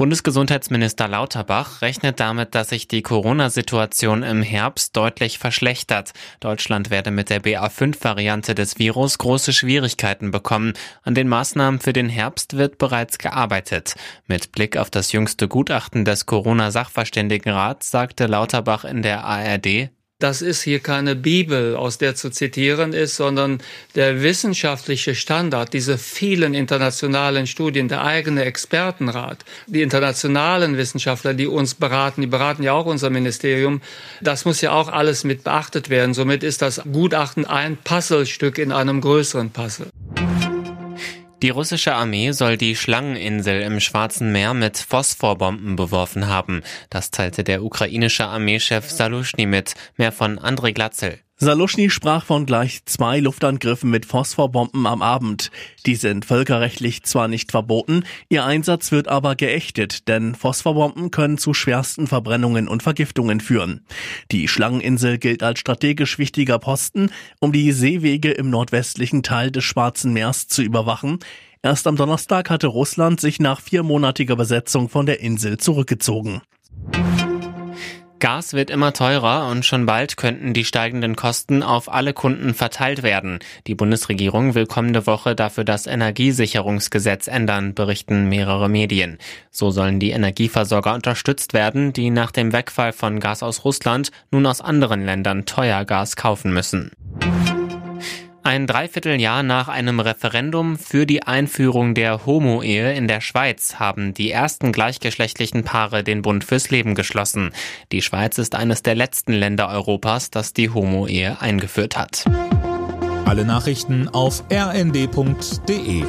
Bundesgesundheitsminister Lauterbach rechnet damit, dass sich die Corona-Situation im Herbst deutlich verschlechtert. Deutschland werde mit der BA5-Variante des Virus große Schwierigkeiten bekommen. An den Maßnahmen für den Herbst wird bereits gearbeitet. Mit Blick auf das jüngste Gutachten des Corona-Sachverständigenrats sagte Lauterbach in der ARD, das ist hier keine Bibel, aus der zu zitieren ist, sondern der wissenschaftliche Standard, diese vielen internationalen Studien, der eigene Expertenrat, die internationalen Wissenschaftler, die uns beraten, die beraten ja auch unser Ministerium. Das muss ja auch alles mit beachtet werden. Somit ist das Gutachten ein Puzzlestück in einem größeren Puzzle. Die russische Armee soll die Schlangeninsel im Schwarzen Meer mit Phosphorbomben beworfen haben. Das teilte der ukrainische Armeechef Salushny mit. Mehr von André Glatzel. Salushny sprach von gleich zwei Luftangriffen mit Phosphorbomben am Abend. Die sind völkerrechtlich zwar nicht verboten, ihr Einsatz wird aber geächtet, denn Phosphorbomben können zu schwersten Verbrennungen und Vergiftungen führen. Die Schlangeninsel gilt als strategisch wichtiger Posten, um die Seewege im nordwestlichen Teil des Schwarzen Meers zu überwachen. Erst am Donnerstag hatte Russland sich nach viermonatiger Besetzung von der Insel zurückgezogen. Gas wird immer teurer und schon bald könnten die steigenden Kosten auf alle Kunden verteilt werden. Die Bundesregierung will kommende Woche dafür das Energiesicherungsgesetz ändern, berichten mehrere Medien. So sollen die Energieversorger unterstützt werden, die nach dem Wegfall von Gas aus Russland nun aus anderen Ländern teuer Gas kaufen müssen. Ein Dreivierteljahr nach einem Referendum für die Einführung der Homo-Ehe in der Schweiz haben die ersten gleichgeschlechtlichen Paare den Bund fürs Leben geschlossen. Die Schweiz ist eines der letzten Länder Europas, das die Homo-Ehe eingeführt hat. Alle Nachrichten auf rnd.de